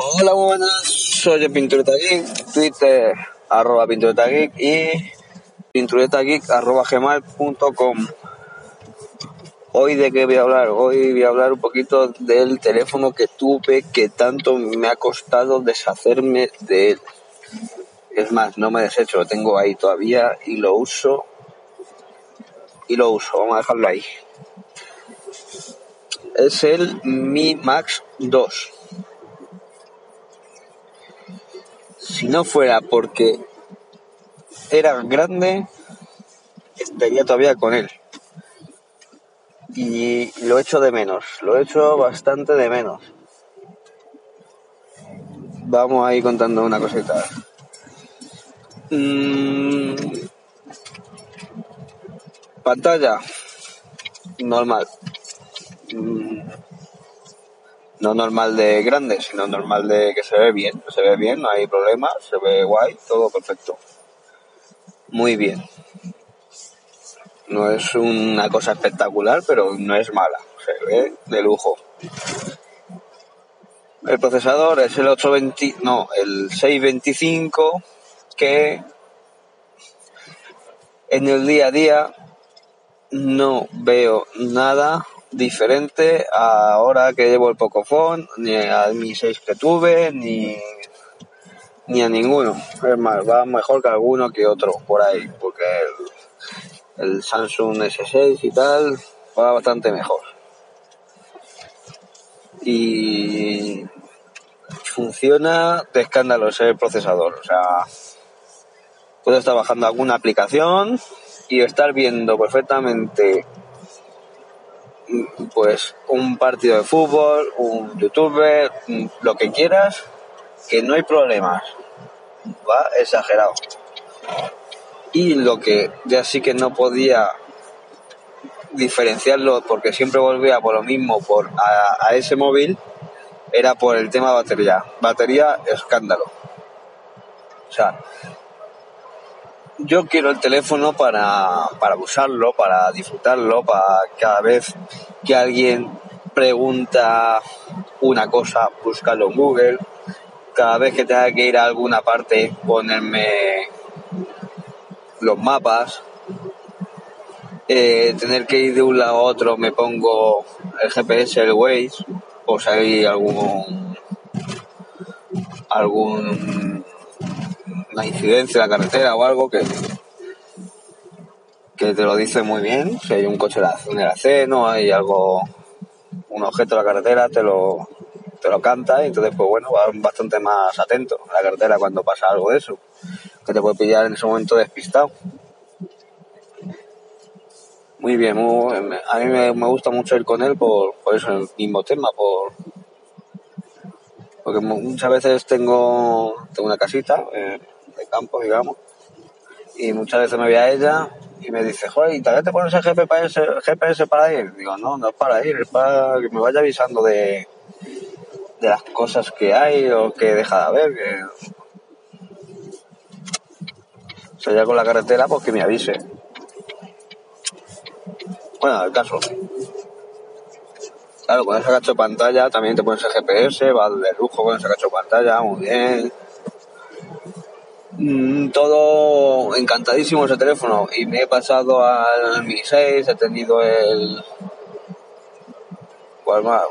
Hola, buenas. Soy el Pintureta Geek, Twitter, arroba Pintureta Geek y pinturetageek, arroba gmail.com. Hoy de qué voy a hablar? Hoy voy a hablar un poquito del teléfono que tuve que tanto me ha costado deshacerme de él. Es más, no me desecho, lo tengo ahí todavía y lo uso. Y lo uso, vamos a dejarlo ahí. Es el Mi Max 2 si no fuera porque era grande, estaría todavía con él. Y lo echo de menos, lo echo bastante de menos. Vamos ahí contando una cosita. Mm, pantalla normal. Mm, no normal de grande, sino normal de que se ve bien, se ve bien, no hay problema, se ve guay, todo perfecto. Muy bien. No es una cosa espectacular, pero no es mala, se ve de lujo. El procesador es el 820, no, el 625 que en el día a día no veo nada diferente a ahora que llevo el Pocophone, ni a mi 6 que tuve, ni, ni a ninguno. Es más, va mejor que alguno que otro por ahí, porque el, el Samsung S6 y tal va bastante mejor. Y funciona de escándalo ese procesador. O sea, puedo estar bajando alguna aplicación y estar viendo perfectamente pues un partido de fútbol, un youtuber, lo que quieras, que no hay problemas. Va exagerado. Y lo que ya sí que no podía diferenciarlo porque siempre volvía por lo mismo por a, a ese móvil era por el tema batería. Batería escándalo. O sea, yo quiero el teléfono para, para usarlo, para disfrutarlo, para cada vez que alguien pregunta una cosa, buscarlo en Google, cada vez que tenga que ir a alguna parte, ponerme los mapas, eh, tener que ir de un lado a otro, me pongo el GPS, el Waze, o si hay algún algún una incidencia en la carretera o algo que que te lo dice muy bien. Si hay un coche en el aceno, hay algo, un objeto en la carretera, te lo, te lo canta y entonces, pues bueno, vas bastante más atento a la carretera cuando pasa algo de eso, que te puede pillar en ese momento despistado. Muy bien, a mí me, gusta mucho ir con él por, por eso, el mismo tema, por porque muchas veces tengo, tengo una casita eh, campo, digamos, y muchas veces me voy a ella y me dice, joder, ¿y vez te pones el GPS, GPS para ir? Digo, no, no es para ir, es para que me vaya avisando de, de las cosas que hay o que deja de haber. Que... O con la carretera, pues que me avise. Bueno, el caso. Claro, con ese cacho de pantalla también te pones el GPS, va de lujo con ese cacho de pantalla, muy bien. Mm, todo encantadísimo ese teléfono y me he pasado al Mi 6, he tenido el... Bueno,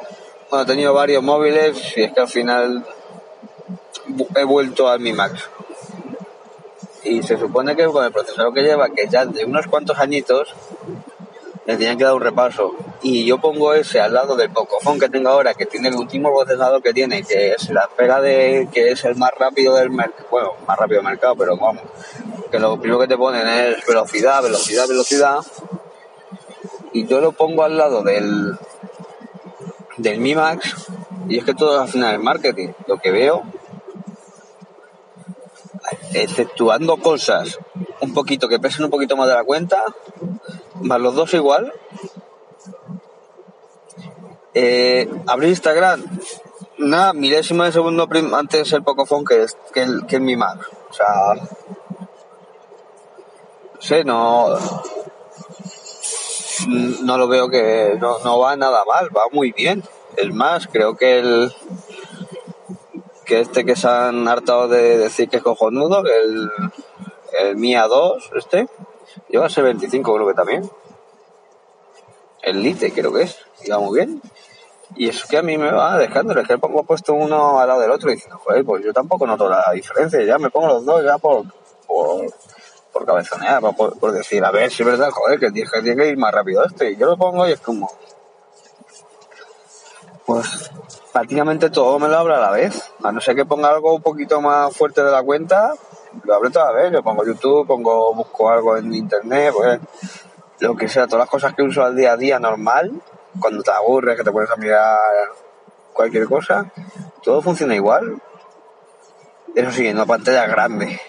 he tenido varios móviles y es que al final he vuelto al Mi Max. Y se supone que con el procesador que lleva, que ya de unos cuantos añitos, le tenían que dar un repaso. Y yo pongo ese al lado del Pocophone que tengo ahora, que tiene el último procesador que tiene, que es la pega de que es el más rápido del mercado, bueno, más rápido del mercado, pero vamos, que lo primero que te ponen es velocidad, velocidad, velocidad. Y yo lo pongo al lado del, del Mi Max, y es que todo al final es marketing. Lo que veo, exceptuando cosas un poquito que pesen un poquito más de la cuenta, más los dos igual. Eh, abrir Instagram, nada, milésimo de segundo antes el Pocophone que, es, que, el, que el Mi Mac. O sea, no sé, no, no lo veo que no, no va nada mal, va muy bien. Es más, creo que el que este que se han hartado de decir que es cojonudo, el, el Mia 2, este, lleva ese 25 creo que también. El Lite creo que es, iba muy bien. Y es que a mí me va dejando, es que pongo puesto uno al lado del otro y diciendo, joder, pues yo tampoco noto la diferencia, ya me pongo los dos ya por, por, por cabezonear, por, decir, a ver si es verdad, joder, que tiene que ir más rápido este. Y yo lo pongo y es como, pues prácticamente todo me lo abro a la vez. A no ser que ponga algo un poquito más fuerte de la cuenta, lo abro toda vez. Yo pongo YouTube, pongo, busco algo en internet, pues lo que sea, todas las cosas que uso al día a día normal, cuando te aburres, que te pones a mirar cualquier cosa, todo funciona igual. Eso sí, en una pantalla grande.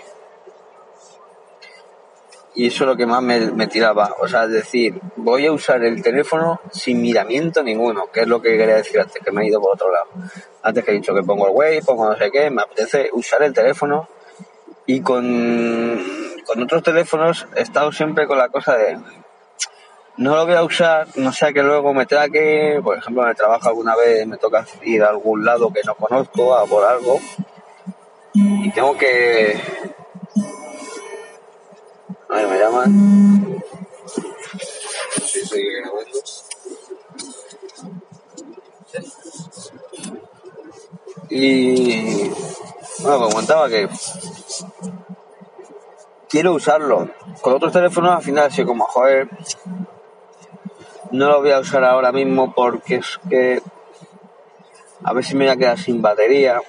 Y eso es lo que más me, tiraba. O sea, es decir, voy a usar el teléfono sin miramiento ninguno, que es lo que quería decir antes, que me he ido por otro lado. Antes que he dicho que pongo el Waze, pongo no sé qué, me apetece usar el teléfono. Y con, con otros teléfonos he estado siempre con la cosa de no lo voy a usar, no sea que luego me tenga que, por ejemplo, en el trabajo alguna vez me toca ir a algún lado que no conozco a por algo y tengo que a ver, me llaman. Sí, sí, grabando. Y bueno, me comentaba que quiero usarlo. Con otros teléfonos al final así como, joder, no lo voy a usar ahora mismo porque es que a ver si me voy a quedar sin batería.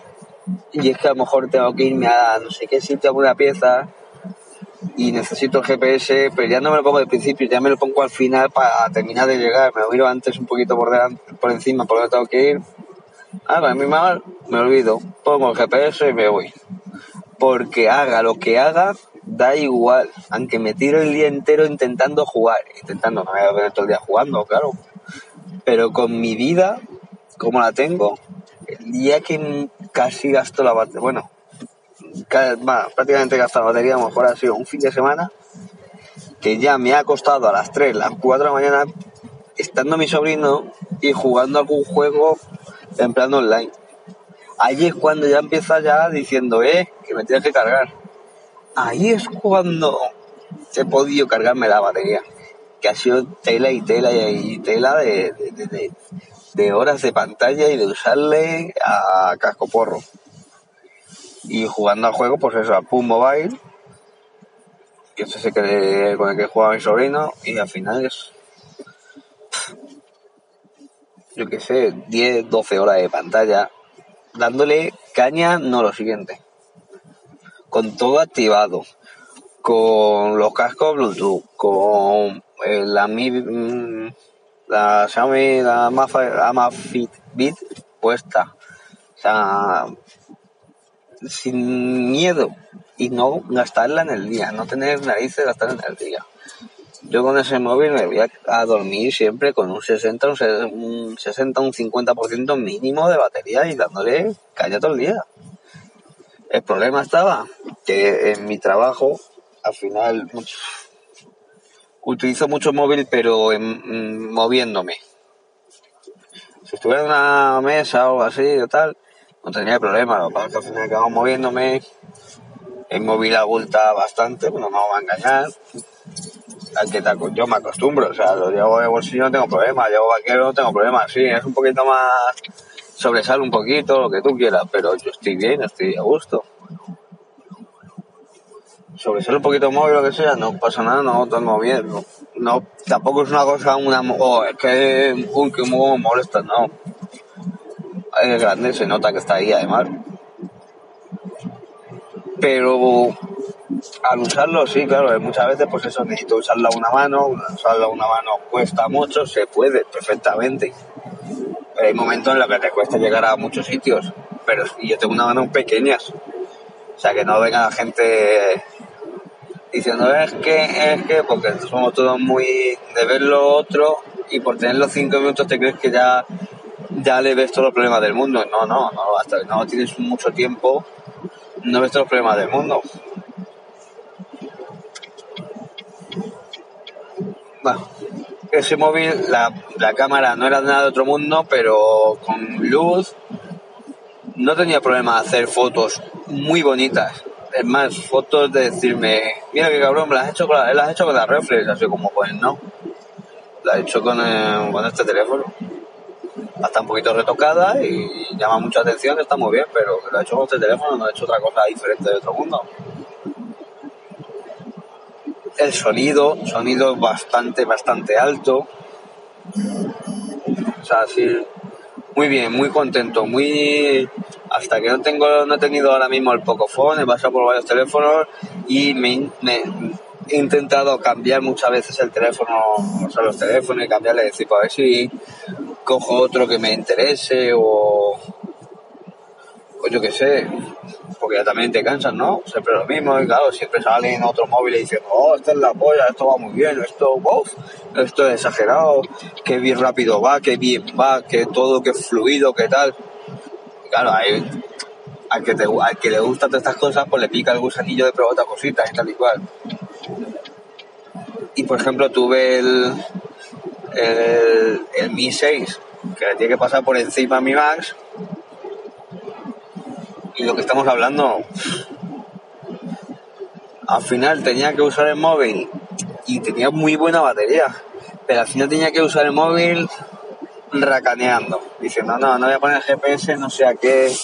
Y es que a lo mejor tengo que irme a no sé qué sitio, alguna pieza y necesito GPS, pero ya no me lo pongo de principio, ya me lo pongo al final para terminar de llegar. Me lo miro antes un poquito por delante, por encima, por donde tengo que ir. Para mí mal, me olvido. Pongo el GPS y me voy. Porque haga lo que haga, da igual. Aunque me tiro el día entero intentando jugar. Intentando, no voy a ver todo el día jugando, claro. Pero con mi vida, como la tengo, el día que casi gasto la batería, bueno, prácticamente gastado batería, a lo mejor ha sido un fin de semana que ya me ha costado a las 3, las 4 de la mañana, estando mi sobrino y jugando algún juego en online. Ahí es cuando ya empieza ya diciendo, eh, que me tienes que cargar. Ahí es cuando he podido cargarme la batería, que ha sido tela y tela y tela de, horas de pantalla y de usarle a casco porro. Y jugando al juego, pues eso, a Pum Mobile, que es ese que, con el que juega mi sobrino, y al final es, yo qué sé, 10, 12 horas de pantalla, dándole caña, no lo siguiente, con todo activado, con los cascos Bluetooth, con la Mi, mm, la Xiaomi, la puesta, o sea, sin miedo y no gastarla en el día, no tener narices gastarla en el día. Yo con ese móvil me voy a, dormir siempre con un 60, un 60, un 50% mínimo de batería y dándole caña todo el día. El problema estaba que en mi trabajo, al final, utilizo mucho móvil, pero en, moviéndome. Si estuviera en una mesa o así o tal, no tenía problema. Lo que pasa es que al final acabamos moviéndome. El móvil abulta bastante, pues no me va a engañar. Al que yo me acostumbro, o sea, lo llevo de bolsillo no tengo problema, llevo vaquero no tengo problema. Sí, es un poquito más. Sobresale un poquito, lo que tú quieras, pero yo estoy bien, estoy a gusto. Sobresale un poquito móvil, lo que sea, no pasa nada, no tengo miedo. No, tampoco es una cosa, una. Oh, es que, un que molesta, no es grande, se nota que está ahí además. Pero al usarlo, sí, claro, muchas veces pues eso necesito usarlo a una mano, usarlo a una mano cuesta mucho, se puede perfectamente. Hay momentos en los que te cuesta llegar a muchos sitios, pero yo tengo una mano pequeñas. O sea, que no venga la gente diciendo es que, es que, porque somos todos muy de ver lo otro y por tener los cinco minutos te crees que ya ya le ves todos los problemas del mundo. No, no, no, hasta no tienes mucho tiempo, no ves todos los problemas del mundo. Bueno, ese móvil, la, la cámara no era nada de otro mundo, pero con luz, no tenía problema hacer fotos muy bonitas. Es más, fotos de decirme, mira que cabrón, me las has hecho con la, las has hecho con la reflex, así como pues no. La he hecho con, eh, con este teléfono. Está un poquito retocada y llama mucha atención, está muy bien, pero lo he hecho con este teléfono, no he hecho otra cosa diferente de otro mundo. El sonido, sonido bastante, bastante alto. O sea, sí, muy bien, muy contento, muy hasta que no tengo, no he tenido ahora mismo el Pocophone, he pasado por varios teléfonos y me, he intentado cambiar muchas veces el teléfono, o sea, los teléfonos y cambiarle de tipo a ver si cojo otro que me interese o, o yo qué sé, porque ya también te cansan, ¿no? Siempre lo mismo y claro, siempre salen otros móviles diciendo, oh, esta es la polla, esto va muy bien, esto, uff, esto es exagerado, que bien rápido va, que bien va, que todo, que fluido, que tal. Claro, hay, al que, te, al que le gustan todas estas cosas, pues le pica el gusanillo de probar otras cositas y tal y cual. Y por ejemplo, tuve el, el, el Mi 6, que le tiene que pasar por encima a mi Max. Y lo que estamos hablando, al final tenía que usar el móvil y tenía muy buena batería, pero al final tenía que usar el móvil racaneando, diciendo, no, no voy a poner GPS, no sé a qué,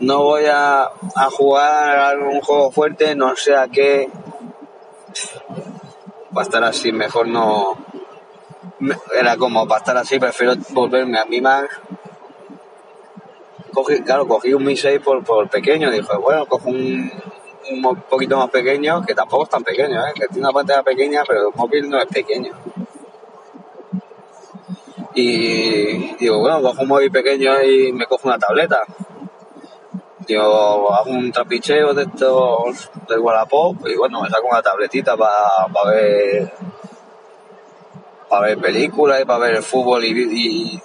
no voy a, a jugar a un juego fuerte, no sé a qué. Va a estar así, mejor no. Era como, para estar así, prefiero volverme a mi Mac. Cogí, claro, cogí un Mi 6 por, por pequeño, dijo, bueno, cojo un, un poquito más pequeño, que tampoco es tan pequeño, ¿eh? que tiene una pantalla pequeña, pero el móvil no es pequeño. Y digo, bueno, cojo un móvil pequeño y me cojo una tableta. Digo, hago un trapicheo de estos del Wallapop y bueno, me saco una tabletita para pa ver para ver películas y para ver el fútbol y, y,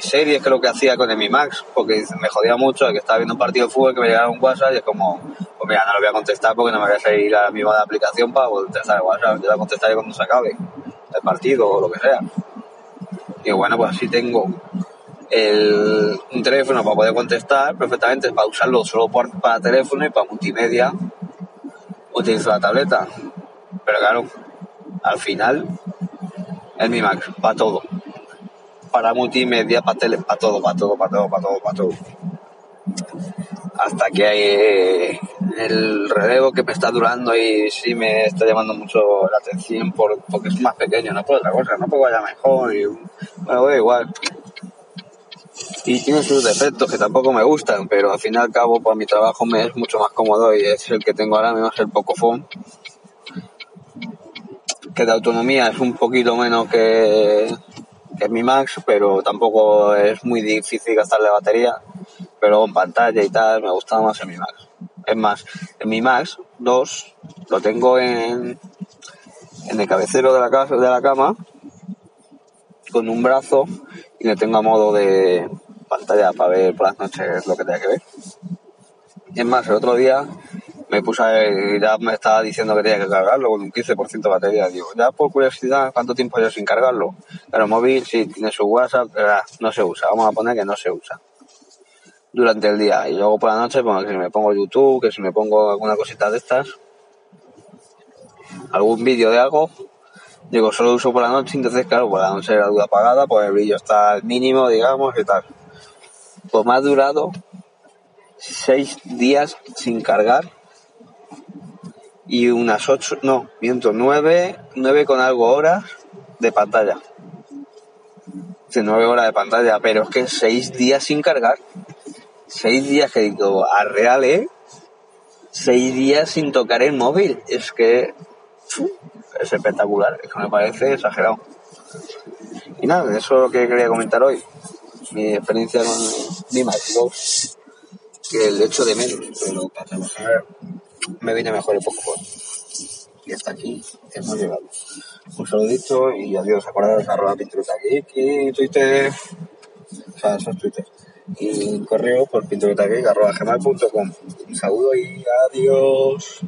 series que lo que hacía con el Mi Max, porque me jodía mucho que estaba viendo un partido de fútbol que me llegaba un WhatsApp y es como, pues mira, no lo voy a contestar porque no me voy a salir a la misma aplicación para contestar el WhatsApp, yo la contestaré cuando se acabe el partido o lo que sea. Y bueno, pues así tengo el, un teléfono para poder contestar perfectamente, para usarlo solo para teléfono y para multimedia utilizo la tableta. Pero claro, al final es mi Mac, para todo. Para multimedia, para tele, para todo, para todo, para todo, para todo, para todo. Hasta que hay eh, el relevo que me está durando y sí me está llamando mucho la atención por, porque es más pequeño, no por otra cosa, no porque vaya mejor y bueno, igual y tiene sus defectos que tampoco me gustan, pero al fin y al cabo, pues mi trabajo me es mucho más cómodo y es el que tengo ahora mismo, es el Pocophone. Que de autonomía es un poquito menos que, que mi Max, pero tampoco es muy difícil gastarle batería. Pero en pantalla y tal, me gusta más en mi Max. Es más, en mi Max 2 lo tengo en, en el cabecero de la, casa, de la cama con un brazo y le tengo a modo de pantalla para ver por las noches lo que tenga que ver. Es más, el otro día me puse a ya me estaba diciendo que tenía que cargarlo con un 15% de batería. Digo, ya por curiosidad, ¿cuánto tiempo yo sin cargarlo? Pero móvil sí tiene su WhatsApp, pero no se usa. Vamos a poner que no se usa durante el día. Y luego por la noche, pues que si me pongo YouTube, que si me pongo alguna cosita de estas, algún vídeo de algo, digo, solo uso por la noche, entonces claro, por la noche la luz apagada, pues el brillo está al mínimo, digamos, y tal. Pues me ha durado seis días sin cargar y unas ocho, no, miento, nueve, nueve con algo horas de pantalla. De nueve horas de pantalla, pero es que seis días sin cargar. Seis días que digo, a real, ¿eh? Seis días sin tocar el móvil. Es que es espectacular, es que me parece exagerado. Y nada, eso es lo que quería comentar hoy. Mi experiencia con 2, que el hecho de menos, pero para trabajar me viene mejor el poco. Y hasta aquí hemos llegado. Un saludito y adiós. Acordaros arroba pinturuta y Twitter, o sea, es Twitter. Y correo por pinturutageek arroba gmail.com. Un saludo y adiós.